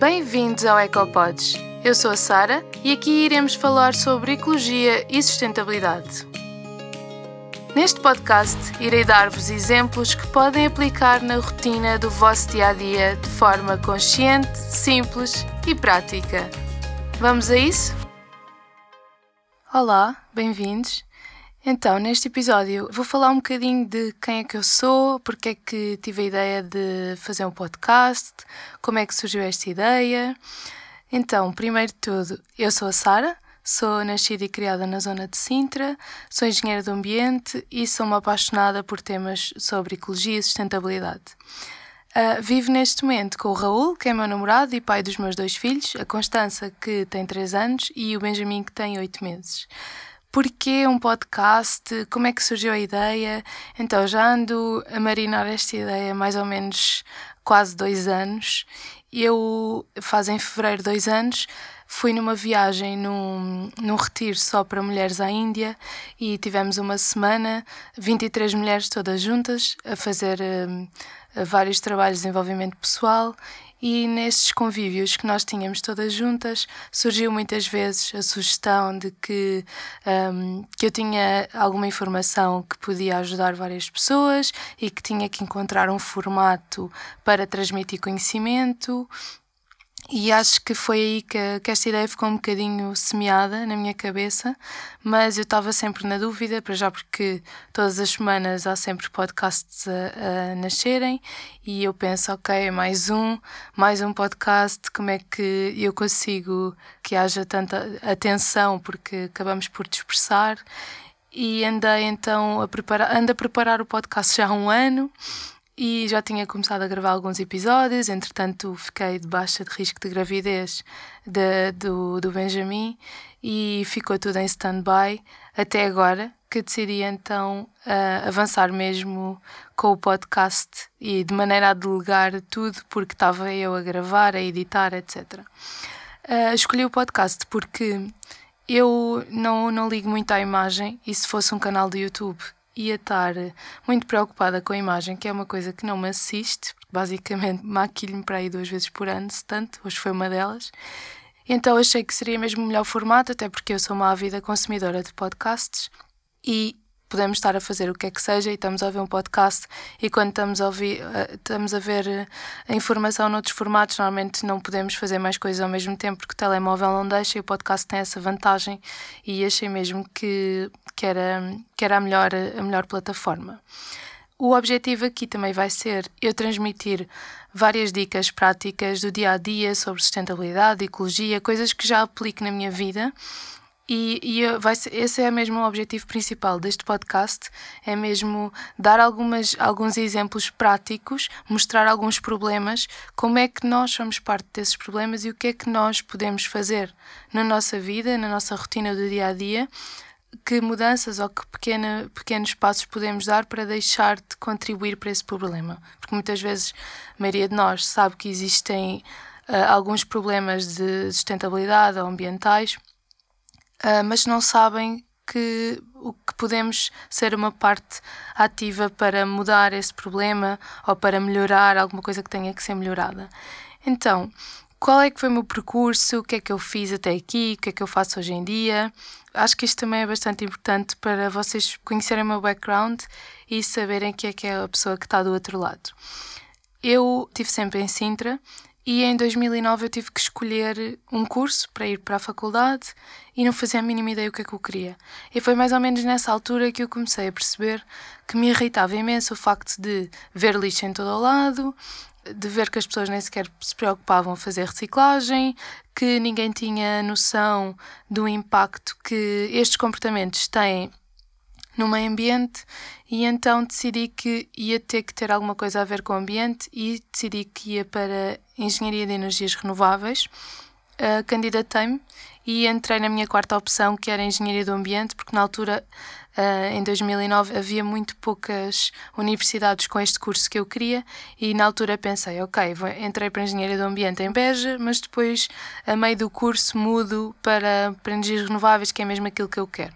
Bem-vindos ao EcoPods. Eu sou a Sara e aqui iremos falar sobre ecologia e sustentabilidade. Neste podcast, irei dar-vos exemplos que podem aplicar na rotina do vosso dia a dia de forma consciente, simples e prática. Vamos a isso? Olá, bem-vindos. Então, neste episódio vou falar um bocadinho de quem é que eu sou, porque é que tive a ideia de fazer um podcast, como é que surgiu esta ideia. Então, primeiro de tudo, eu sou a Sara, sou nascida e criada na zona de Sintra, sou engenheira do ambiente e sou uma apaixonada por temas sobre ecologia e sustentabilidade. Uh, vivo neste momento com o Raul, que é meu namorado e pai dos meus dois filhos, a Constança, que tem 3 anos, e o Benjamin, que tem 8 meses. Porquê um podcast? Como é que surgiu a ideia? Então, já ando a marinar esta ideia mais ou menos quase dois anos. Eu, faz em fevereiro dois anos, fui numa viagem num, num retiro só para mulheres à Índia e tivemos uma semana, 23 mulheres todas juntas, a fazer um, vários trabalhos de desenvolvimento pessoal e nesses convívios que nós tínhamos todas juntas surgiu muitas vezes a sugestão de que, um, que eu tinha alguma informação que podia ajudar várias pessoas e que tinha que encontrar um formato para transmitir conhecimento e acho que foi aí que, que, esta ideia ficou um bocadinho semeada na minha cabeça, mas eu estava sempre na dúvida, para já porque todas as semanas há sempre podcasts a, a, nascerem e eu penso, ok, mais um, mais um podcast, como é que eu consigo que haja tanta atenção, porque acabamos por dispersar. E andei então a preparar, ando a preparar o podcast já há um ano e já tinha começado a gravar alguns episódios, entretanto fiquei de baixa de risco de gravidez de, do, do Benjamin e ficou tudo em stand-by até agora que decidi então uh, avançar mesmo com o podcast e de maneira a delegar tudo porque estava eu a gravar, a editar, etc. Uh, ah, escolhi o podcast porque eu não, não ligo muito à imagem e se fosse um canal de YouTube ia estar muito preocupada com a imagem, que é uma coisa que não me assiste, basicamente maquilho-me para aí duas vezes por ano, se tanto, hoje foi uma delas. Então achei que seria mesmo o melhor formato, até porque eu sou uma ávida consumidora de podcasts e podemos estar a fazer o que é que seja e estamos a ouvir um podcast e quando estamos a, ouvir, eh, estamos a ver eh, a informação noutros formatos, normalmente não podemos fazer mais coisas ao mesmo tempo porque o telemóvel não deixa e o podcast tem essa vantagem e achei mesmo que, que, era, que era a melhor, a melhor plataforma. O objetivo aqui também vai ser eu transmitir várias dicas práticas do dia a dia sobre sustentabilidade, ecologia, coisas que já aplico na minha vida e, e vai ser, esse é mesmo o objetivo principal deste podcast, é mesmo dar algumas, alguns exemplos práticos, mostrar alguns problemas, como é que nós somos parte desses problemas e o que é que nós podemos fazer na nossa vida, na nossa rotina do dia a dia, que mudanças ou que pequena, pequenos passos podemos dar para deixar de contribuir para esse problema. Porque muitas vezes a maioria de nós sabe que existem uh, alguns problemas de sustentabilidade ou ambientais uh, mas não sabem que o que podemos ser uma parte ativa para mudar esse problema ou para melhorar alguma coisa que tenha que ser melhorada. Então, qual é que foi o meu percurso, o que é que eu fiz até aqui, o que é que eu faço hoje em dia. Acho que isto também é bastante importante para vocês conhecerem o meu background e saberem quem é que é a pessoa que está do outro lado. Eu estive sempre em Sintra e em 2009 eu tive que escolher um curso para ir para a faculdade e não fazia a mínima ideia o que é que eu queria. E foi mais ou menos nessa altura que eu comecei a perceber que me irritava imenso o facto de ver lixo em todo o lado, de ver que as pessoas nem sequer se preocupavam a fazer reciclagem, que ninguém tinha noção do impacto que estes comportamentos têm no meio ambiente e então decidi que ia ter que ter alguma coisa a ver com o ambiente e decidi que ia para Engenharia de Energias Renováveis. Uh, Candidatei-me e entrei na minha quarta opção, que era Engenharia do Ambiente, porque na altura, uh, em 2009, havia muito poucas universidades com este curso que eu queria e na altura pensei, ok, entrei para Engenharia do Ambiente em Beja, mas depois, a meio do curso, mudo para, para Energias Renováveis, que é mesmo aquilo que eu quero.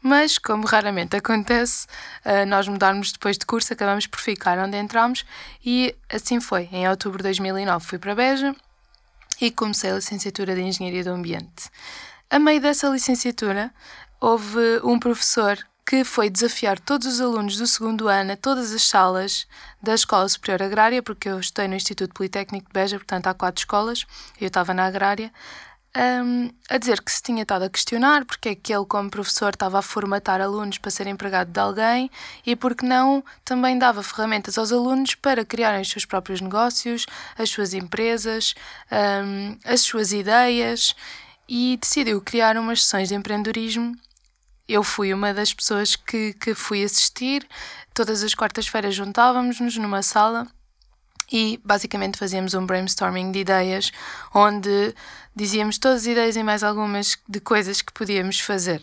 Mas, como raramente acontece, eh, nós mudarmos depois de curso, acabamos por ficar onde entramos e assim foi. Em outubro de 2009 fui para Beja e comecei a licenciatura de Engenharia do Ambiente. A meio dessa licenciatura, houve um professor que foi desafiar todos os alunos do segundo ano a todas as salas da Escola Superior Agrária, porque eu estudei no Instituto Politécnico de Beja, portanto há quatro escolas, eu estava na Agrária, um, a dizer que se tinha estado a questionar porque é que ele, como professor, estava a formatar alunos para ser empregado de alguém e porque não também dava ferramentas aos alunos para criarem os seus próprios negócios, as suas empresas, um, as suas ideias e decidiu criar umas sessões de empreendedorismo eu fui uma das pessoas que, que fui assistir. Todas as quartas-feiras juntávamos-nos numa sala e basicamente fazíamos um brainstorming de ideias, onde dizíamos todas as ideias e mais algumas de coisas que podíamos fazer.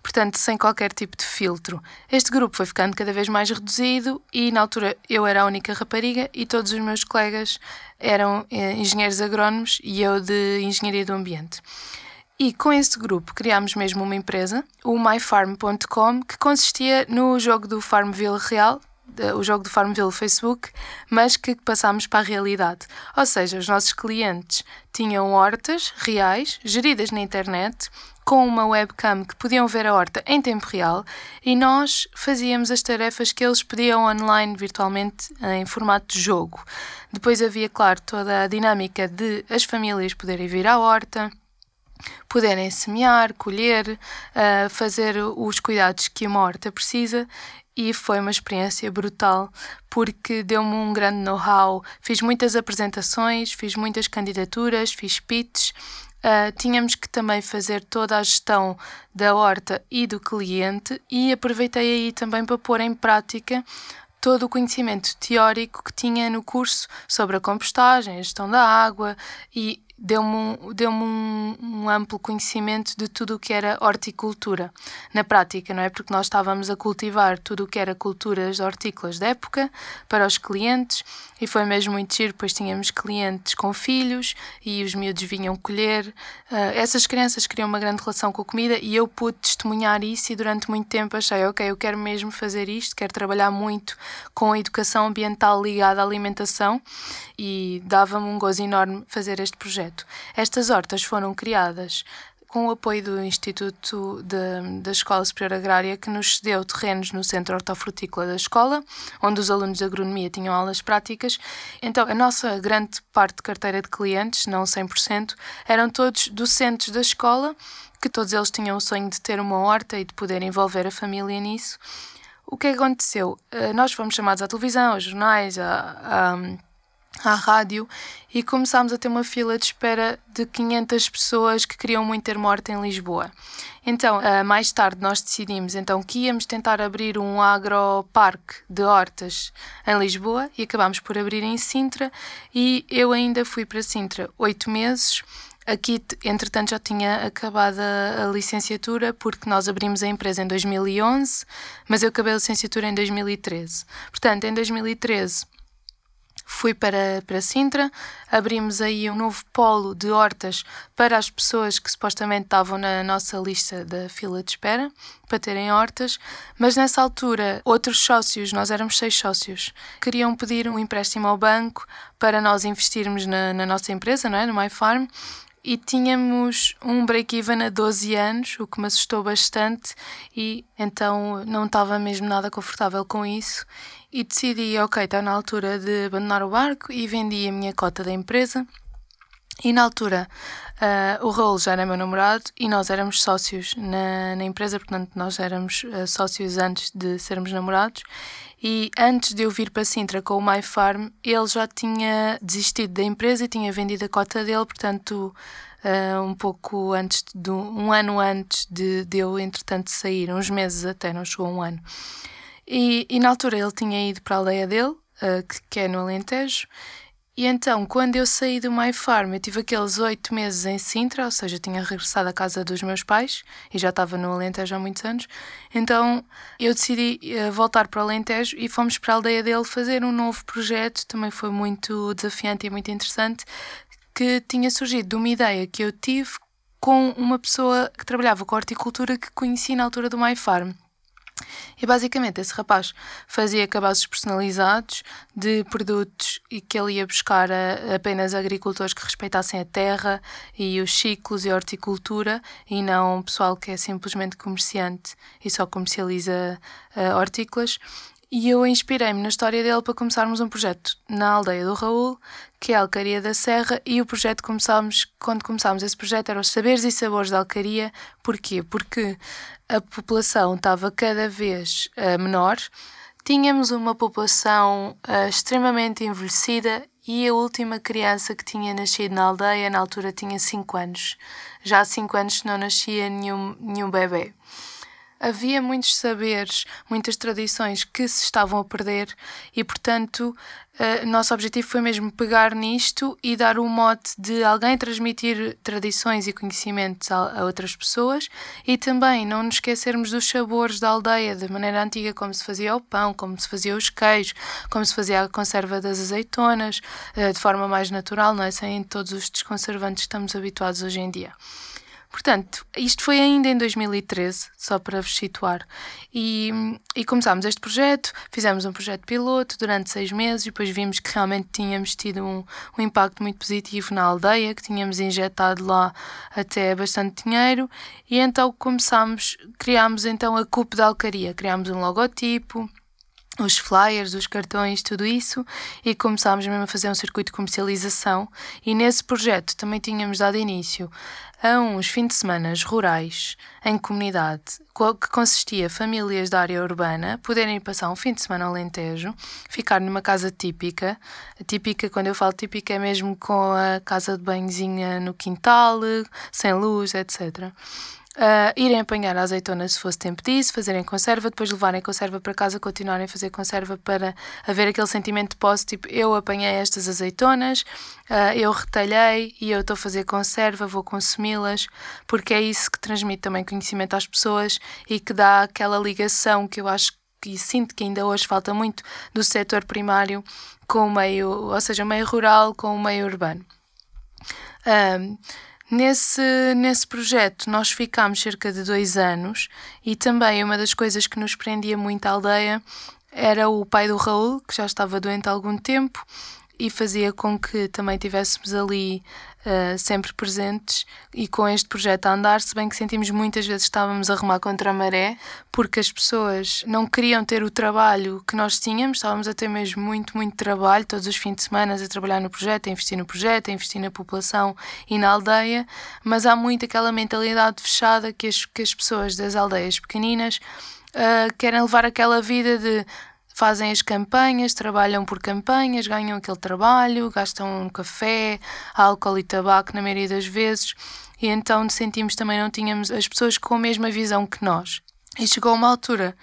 Portanto, sem qualquer tipo de filtro. Este grupo foi ficando cada vez mais reduzido e, na altura, eu era a única rapariga e todos os meus colegas eram eh, engenheiros agrónomos e eu de engenharia do ambiente. E com esse grupo criámos mesmo uma empresa, o myfarm.com, que consistia no jogo do Farmville real, o jogo do Farmville Facebook, mas que passámos para a realidade. Ou seja, os nossos clientes tinham hortas reais, geridas na internet, com uma webcam que podiam ver a horta em tempo real e nós fazíamos as tarefas que eles pediam online, virtualmente, em formato de jogo. Depois havia, claro, toda a dinâmica de as famílias poderem vir à horta poderem semear, colher, uh, fazer os cuidados que uma horta precisa e foi uma experiência brutal porque deu-me um grande know-how. Fiz muitas apresentações, fiz muitas candidaturas, fiz pitches. Uh, tínhamos que também fazer toda a gestão da horta e do cliente e aproveitei aí também para pôr em prática todo o conhecimento teórico que tinha no curso sobre a compostagem, a gestão da água e deu-me um, deu um, um, amplo conhecimento de tudo o que era horticultura na prática, não é? Porque nós estávamos a cultivar tudo o que era culturas hortícolas da época para os clientes e foi mesmo muito giro, pois tínhamos clientes com filhos e os miúdos vinham colher. Uh, essas crianças criam uma grande relação com a comida e eu pude testemunhar isso e durante muito tempo achei, ok, eu quero mesmo fazer isto, quero trabalhar muito com a educação ambiental ligada à alimentação e dava-me um gozo enorme fazer este projeto. Estas hortas foram criadas com o apoio do Instituto de, da Escola Superior Agrária, que nos cedeu terrenos no Centro Hortofrutícola da escola, onde os alunos de agronomia tinham aulas práticas. Então, a nossa grande parte de carteira de clientes, não 100%, eram todos docentes da escola, que todos eles tinham o sonho de ter uma horta e de poder envolver a família nisso. O que aconteceu? Eh, nós fomos chamados à televisão, aos jornais, a, a à rádio e começámos a ter uma fila de espera de 500 pessoas que queriam muito ter morte em Lisboa. Então, uh, mais tarde nós decidimos então que íamos tentar abrir um agroparque de hortas em Lisboa e acabámos por abrir em Sintra e eu ainda fui para Sintra oito meses. Aqui, entretanto, já tinha acabado a, a, licenciatura porque nós abrimos a empresa em 2011, mas eu acabei a licenciatura em 2013. Portanto, em 2013 fui para, para Sintra, abrimos aí um novo polo de hortas para as pessoas que supostamente estavam na nossa lista da fila de espera para terem hortas, mas nessa altura outros sócios, nós éramos seis sócios, queriam pedir um empréstimo ao banco para nós investirmos na, na nossa empresa, não é? no MyFarm, e tínhamos um break-even a 12 anos, o que me assustou bastante, e então não estava mesmo nada confortável com isso e decidi, ok, está na altura de abandonar o barco e vendi a minha cota da empresa. E na altura uh, o Raul já era meu namorado e nós éramos sócios na, na empresa, portanto nós éramos uh, sócios antes de sermos namorados. E antes de eu vir para Sintra com o My Farm, ele já tinha desistido da empresa e tinha vendido a cota dele, portanto, uh, um pouco antes, de um ano antes de, de eu, entretanto, sair, uns meses até, não chegou um ano. E, e na altura ele tinha ido para a aldeia dele, uh, que, que é no Alentejo, e então, quando eu saí do My Farm, eu tive aqueles oito meses em Sintra, ou seja, tinha regressado à casa dos meus pais e já estava no Alentejo há muitos anos. Então, eu decidi uh, voltar para o Alentejo e fomos para a aldeia dele fazer um novo projeto. Também foi muito desafiante e muito interessante, que tinha surgido de uma ideia que eu tive com uma pessoa que trabalhava com horticultura que conheci na altura do My Farm. E basicamente esse rapaz fazia cabazes personalizados de produtos e que ele ia buscar a, apenas agricultores que respeitassem a terra e os ciclos e a horticultura e não pessoal que é simplesmente comerciante e só comercializa uh, hortícolas. E eu inspirei-me na história dele para começarmos um projeto na aldeia do Raul, que é a Alcaria da Serra, e o projeto começámos, quando começámos esse projeto, eram os saberes e sabores da Alcaria. Porquê? Porque a população estava cada vez uh, menor, tínhamos uma população uh, extremamente envelhecida e a última criança que tinha nascido na aldeia, na altura, tinha 5 anos. Já há 5 anos não nascia nenhum, nenhum bebê havia muitos saberes, muitas tradições que se estavam a perder e, portanto, uh, nosso objetivo foi mesmo pegar nisto e dar o um mote de alguém transmitir tradições e conhecimentos a, a, outras pessoas e também não nos esquecermos dos sabores da aldeia, de maneira antiga, como se fazia o pão, como se fazia os queijos, como se fazia a conserva das azeitonas, uh, de forma mais natural, não é? sem todos os desconservantes que estamos habituados hoje em dia. Portanto, isto foi ainda em 2013, só para vos situar. E, e começámos este projeto, fizemos um projeto piloto durante seis meses e depois vimos que realmente tínhamos tido um, um impacto muito positivo na aldeia, que tínhamos injetado lá até bastante dinheiro. E então começámos, criámos então a CUP da Alcaria, criámos um logotipo, os flyers, os cartões, tudo isso, e começámos mesmo a fazer um circuito de comercialização. E nesse projeto também tínhamos dado início a uns fins de semana rurais em comunidade, que consistia famílias da área urbana poderem passar um fim de semana ao Alentejo, ficar numa casa típica. Típica, quando eu falo típica, é mesmo com a casa de banhozinha no quintal, sem luz, etc Uh, irem apanhar a azeitona se fosse tempo disso, fazerem conserva, depois levarem conserva para casa, continuarem a fazer conserva para haver aquele sentimento de posse, tipo, eu apanhei estas azeitonas, uh, eu retalhei e eu estou a fazer conserva, vou consumi-las, porque é isso que transmite também conhecimento às pessoas e que dá aquela ligação que eu acho que sinto que ainda hoje falta muito do setor primário com o meio, ou seja, o meio rural com o meio urbano. Um, Nesse, nesse projeto. Nós ficámos cerca de dois anos e também uma das coisas que nos prendia muito à aldeia era o pai do Raul, que já estava doente há algum tempo e fazia com que também tivéssemos ali uh, sempre presentes e com este projeto a andar, se bem que sentimos muitas vezes estávamos a remar contra a maré, porque as pessoas não queriam ter o trabalho que nós tínhamos, estávamos a ter mesmo muito, muito trabalho, todos os fins de semana a trabalhar no projeto, a investir no projeto, a investir na população e na aldeia, mas há muito aquela mentalidade fechada que as, que as pessoas das aldeias pequeninas Uh, querem levar aquela vida de fazem as campanhas, trabalham por campanhas, ganham aquele trabalho, gastam um café, álcool e tabaco na maioria das vezes, e então sentimos também não tínhamos as pessoas com a mesma visão que nós. E chegou uma altura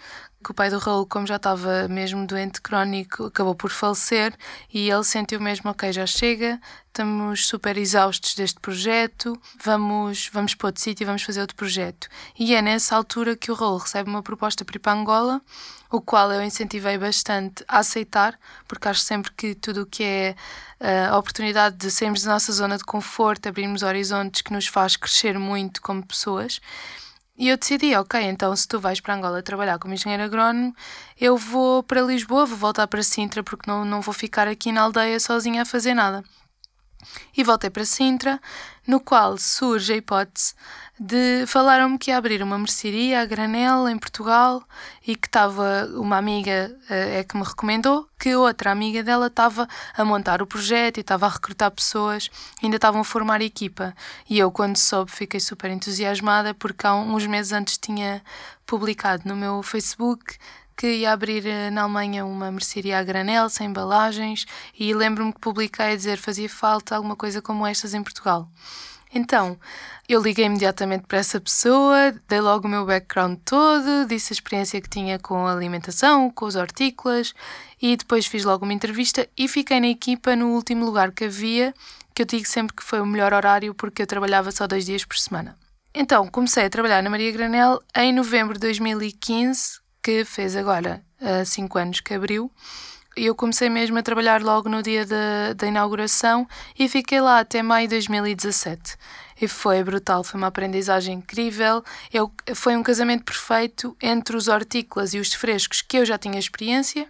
que o pai do Raul, como já estava mesmo doente crónico, acabou por falecer e ele sentiu mesmo, ok, já chega, estamos super exaustos deste projeto, vamos, vamos para outro sítio e vamos fazer outro projeto. E é nessa altura que o Raul recebe uma proposta para ir para Angola, o qual eu incentivei bastante a aceitar, porque acho sempre que tudo o que é uh, a oportunidade de sairmos da nossa zona de conforto, abrirmos horizontes que nos faz crescer muito como pessoas. E eu decidi, ok, então se tu vais para Angola trabalhar como engenheiro agrónomo, eu vou para Lisboa, vou voltar para Sintra, porque não, não vou ficar aqui na aldeia sozinha a fazer nada. E voltei para Sintra, no qual surge a hipótese de falaram-me que ia abrir uma mercearia a granel em Portugal e que estava uma amiga eh, é que me recomendou que outra amiga dela estava a montar o projeto e estava a recrutar pessoas ainda estavam a formar equipa. E eu quando soube fiquei super entusiasmada porque há uns meses antes tinha publicado no meu Facebook que ia abrir eh, na Alemanha uma mercearia a granel, sem embalagens, e lembro-me que publiquei a dizer fazia falta alguma coisa como estas em Portugal. Então, eu liguei imediatamente para essa pessoa, dei logo o meu background todo, disse a experiência que tinha com a alimentação, com os hortícolas, e depois fiz logo uma entrevista e fiquei na equipa no último lugar que havia, que eu digo sempre que foi o melhor horário porque eu trabalhava só dois dias por semana. Então, comecei a trabalhar na Maria Granel em novembro de 2015, que fez agora 5 uh, anos que abriu. eu comecei mesmo a trabalhar logo no dia da, da inauguração e fiquei lá até maio de 2017. E foi brutal, foi uma aprendizagem incrível. Eu, foi um casamento perfeito entre os hortícolas e os frescos que eu já tinha experiência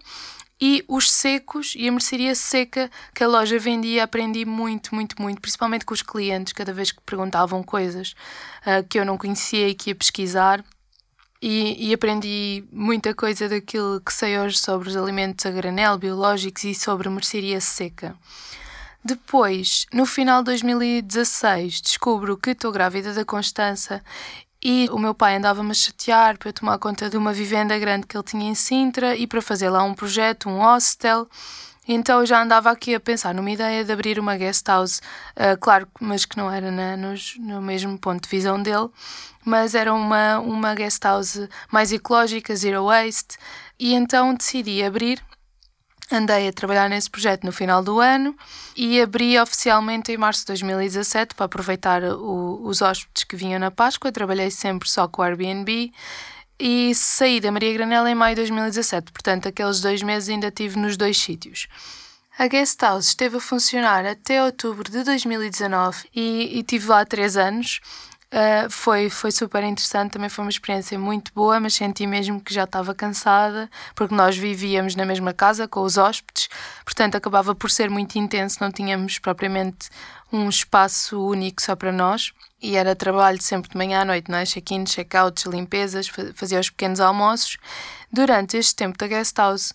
e os secos e a mercearia seca que a loja vendia aprendi muito, muito, muito, principalmente com os clientes, cada vez que perguntavam coisas uh, que eu não conhecia e que ia pesquisar. E, e, aprendi muita coisa daquilo que sei hoje sobre os alimentos a granel, biológicos e sobre mercearia seca. Depois, no final de 2016, descubro que estou grávida da Constança e o meu pai andava-me a chatear para eu tomar conta de uma vivenda grande que ele tinha em Sintra e para fazer lá um projeto, um hostel. Então eu já andava aqui a pensar numa ideia de abrir uma guest house, uh, claro, mas que não era na, nos, no mesmo ponto de visão dele, mas era uma, uma guest house mais ecológica, zero waste, e então decidi abrir Andei a trabalhar nesse projeto no final do ano e abri oficialmente em março de 2017 para aproveitar o, os hóspedes que vinham na Páscoa. Trabalhei sempre só com o Airbnb e saí da Maria Granela em maio de 2017. Portanto, aqueles dois meses ainda tive nos dois sítios. A Guest House esteve a funcionar até outubro de 2019 e, e tive lá três anos. Uh, foi, foi super interessante, também foi uma experiência muito boa, mas senti mesmo que já estava cansada, porque nós vivíamos na mesma casa com os hóspedes, portanto acabava por ser muito intenso, não tínhamos propriamente um espaço único só para nós. E era trabalho sempre de manhã à noite, não é? Check-in, check-outs, limpezas, fazia os pequenos almoços. Durante este tempo da guest house,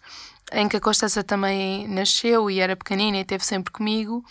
em que a Constança também nasceu e era pequenina e esteve sempre comigo,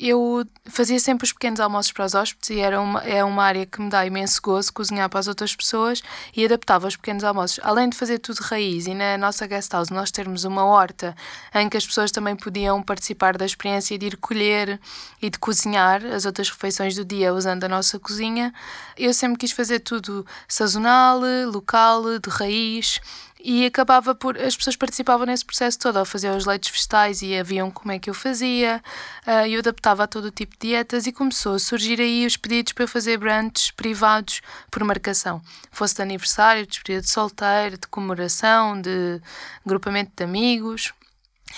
eu fazia sempre os pequenos almoços para os hóspedes e era uma, é uma área que me dá imenso gozo cozinhar para as outras pessoas e adaptava os pequenos almoços. Além de fazer tudo raiz e na nossa guest house nós termos uma horta em que as pessoas também podiam participar da experiência de ir colher e de cozinhar as outras refeições do dia usando a nossa cozinha, eu sempre quis fazer tudo sazonal, local, de raiz e acabava por. As pessoas participavam nesse processo todo, ao fazer os leites vegetais e haviam como é que eu fazia, uh, eu adaptava a todo o tipo de dietas e começou a surgir aí os pedidos para eu fazer brunches privados por marcação. Fosse de aniversário, de despedida de solteiro, de comemoração, de agrupamento de amigos.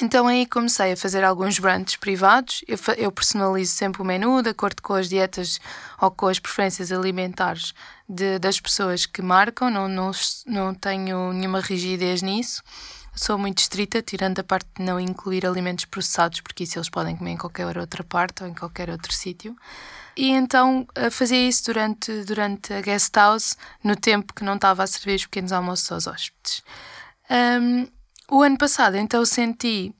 Então aí comecei a fazer alguns brunches privados. Eu, eu, personalizo sempre o menu de acordo com as dietas ou com as preferências alimentares de, das pessoas que marcam. Não, não, não tenho nenhuma rigidez nisso. Sou muito estrita, tirando a parte de não incluir alimentos processados, porque isso eles podem comer em qualquer outra parte ou em qualquer outro sítio. E então eh, fazia isso durante, durante a guest house, no tempo que não estava a servir os pequenos almoços aos hóspedes. Um, o ano passado, então, senti.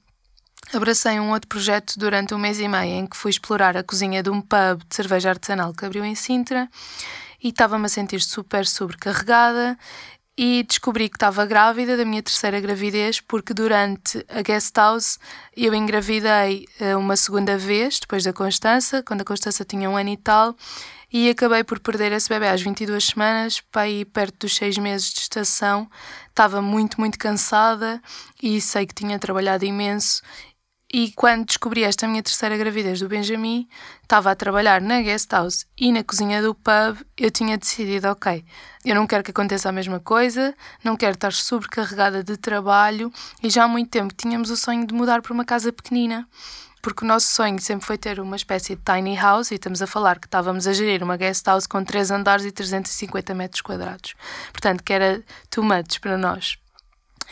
Abracei um outro projeto durante um mês e meio em que fui explorar a cozinha de um pub de cerveja artesanal que abriu em Sintra e estava-me a sentir super sobrecarregada e descobri que estava grávida da minha terceira gravidez porque durante a guest house eu engravidei eh, uma segunda vez depois da Constança, quando a Constança tinha um ano e tal e acabei por perder esse bebê às 22 semanas, para ir perto dos 6 meses de estação. Estava muito, muito cansada e sei que tinha trabalhado imenso. E quando descobri esta minha terceira gravidez do Benjamin, estava a trabalhar na guest house e na cozinha do pub. Eu tinha decidido: ok, eu não quero que aconteça a mesma coisa, não quero estar sobrecarregada de trabalho. E já há muito tempo tínhamos o sonho de mudar para uma casa pequenina porque o nosso sonho sempre foi ter uma espécie de tiny house e estamos a falar que estávamos a gerir uma guest house com 3 andares e 350 metros quadrados. Portanto, que era too much para nós.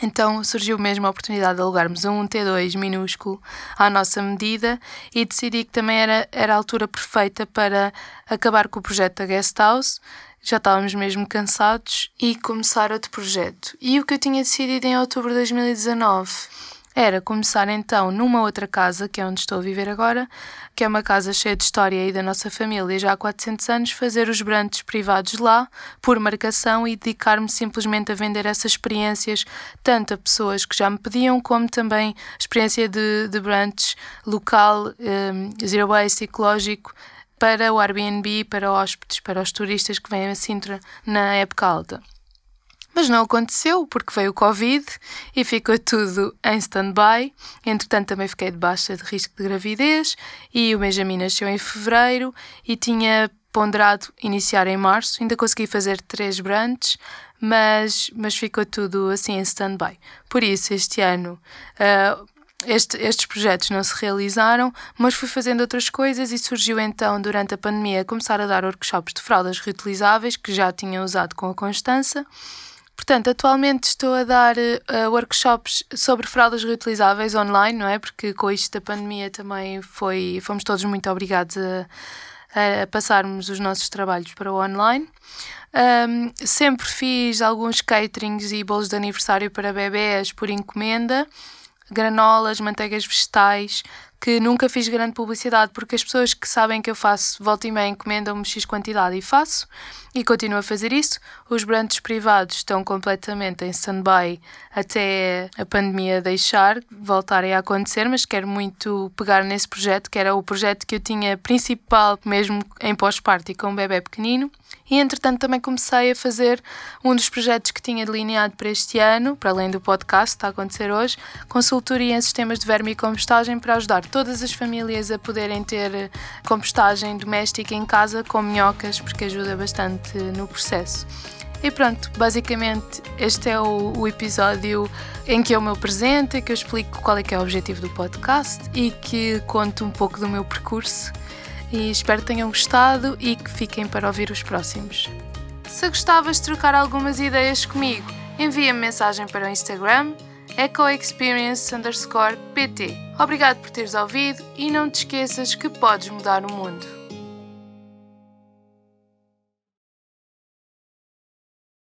Então surgiu mesmo a oportunidade de alugarmos um T2 minúsculo à nossa medida e decidi que também era, era a altura perfeita para acabar com o projeto da Guest House. Já estávamos mesmo cansados e começar outro projeto. E o que eu tinha decidido em outubro de 2019 era começar então numa outra casa, que é onde estou a viver agora, que é uma casa cheia de história aí da nossa família, já há 400 anos, fazer os brantes privados lá, por marcação, e dedicar-me simplesmente a vender essas experiências, tanto a pessoas que já me pediam, como também experiência de, de branches local, um, zero waste, ecológico, para o Airbnb, para hóspedes, para os turistas que vêm a Sintra na época alta. Mas não aconteceu porque veio o Covid e ficou tudo em stand-by. Entretanto, também fiquei de baixa de risco de gravidez e o Benjamin nasceu em fevereiro e tinha ponderado iniciar em março. Ainda consegui fazer três branches, mas, mas ficou tudo assim em stand-by. Por isso, este ano uh, este, estes projetos não se realizaram, mas fui fazendo outras coisas e surgiu então, durante a pandemia, começar a dar workshops de fraldas reutilizáveis que já tinha usado com a Constança. Portanto, atualmente estou a dar uh, workshops sobre fraldas reutilizáveis online, não é? Porque com isto da pandemia também foi, fomos todos muito obrigados a, a passarmos os nossos trabalhos para o online. Um, sempre fiz alguns caterings e bolos de aniversário para bebés por encomenda, granolas, manteigas vegetais, que nunca fiz grande publicidade porque as pessoas que sabem que eu faço volta e meia encomendam-me X quantidade e faço e continuo a fazer isso. Os brands privados estão completamente em stand-by até a pandemia deixar, voltarem a acontecer, mas quero muito pegar nesse projeto, que era o projeto que eu tinha principal mesmo em pós-parto e com um bebê pequenino. E entretanto também comecei a fazer um dos projetos que tinha delineado para este ano, para além do podcast, que está a acontecer hoje, consultoria em sistemas de verme e compostagem para ajudar todas as famílias a poderem ter compostagem doméstica em casa com minhocas, porque ajuda bastante no processo. E pronto, basicamente este é o, o, episódio em que eu me apresento, que eu explico qual é que é o objetivo do podcast e que conto um pouco do meu percurso e espero que tenham gostado e que fiquem para ouvir os próximos. Se gostavas de trocar algumas ideias comigo, envia-me mensagem para o Instagram ecoexperience_pt. Obrigado por teres ouvido e não te esqueças que podes mudar o mundo.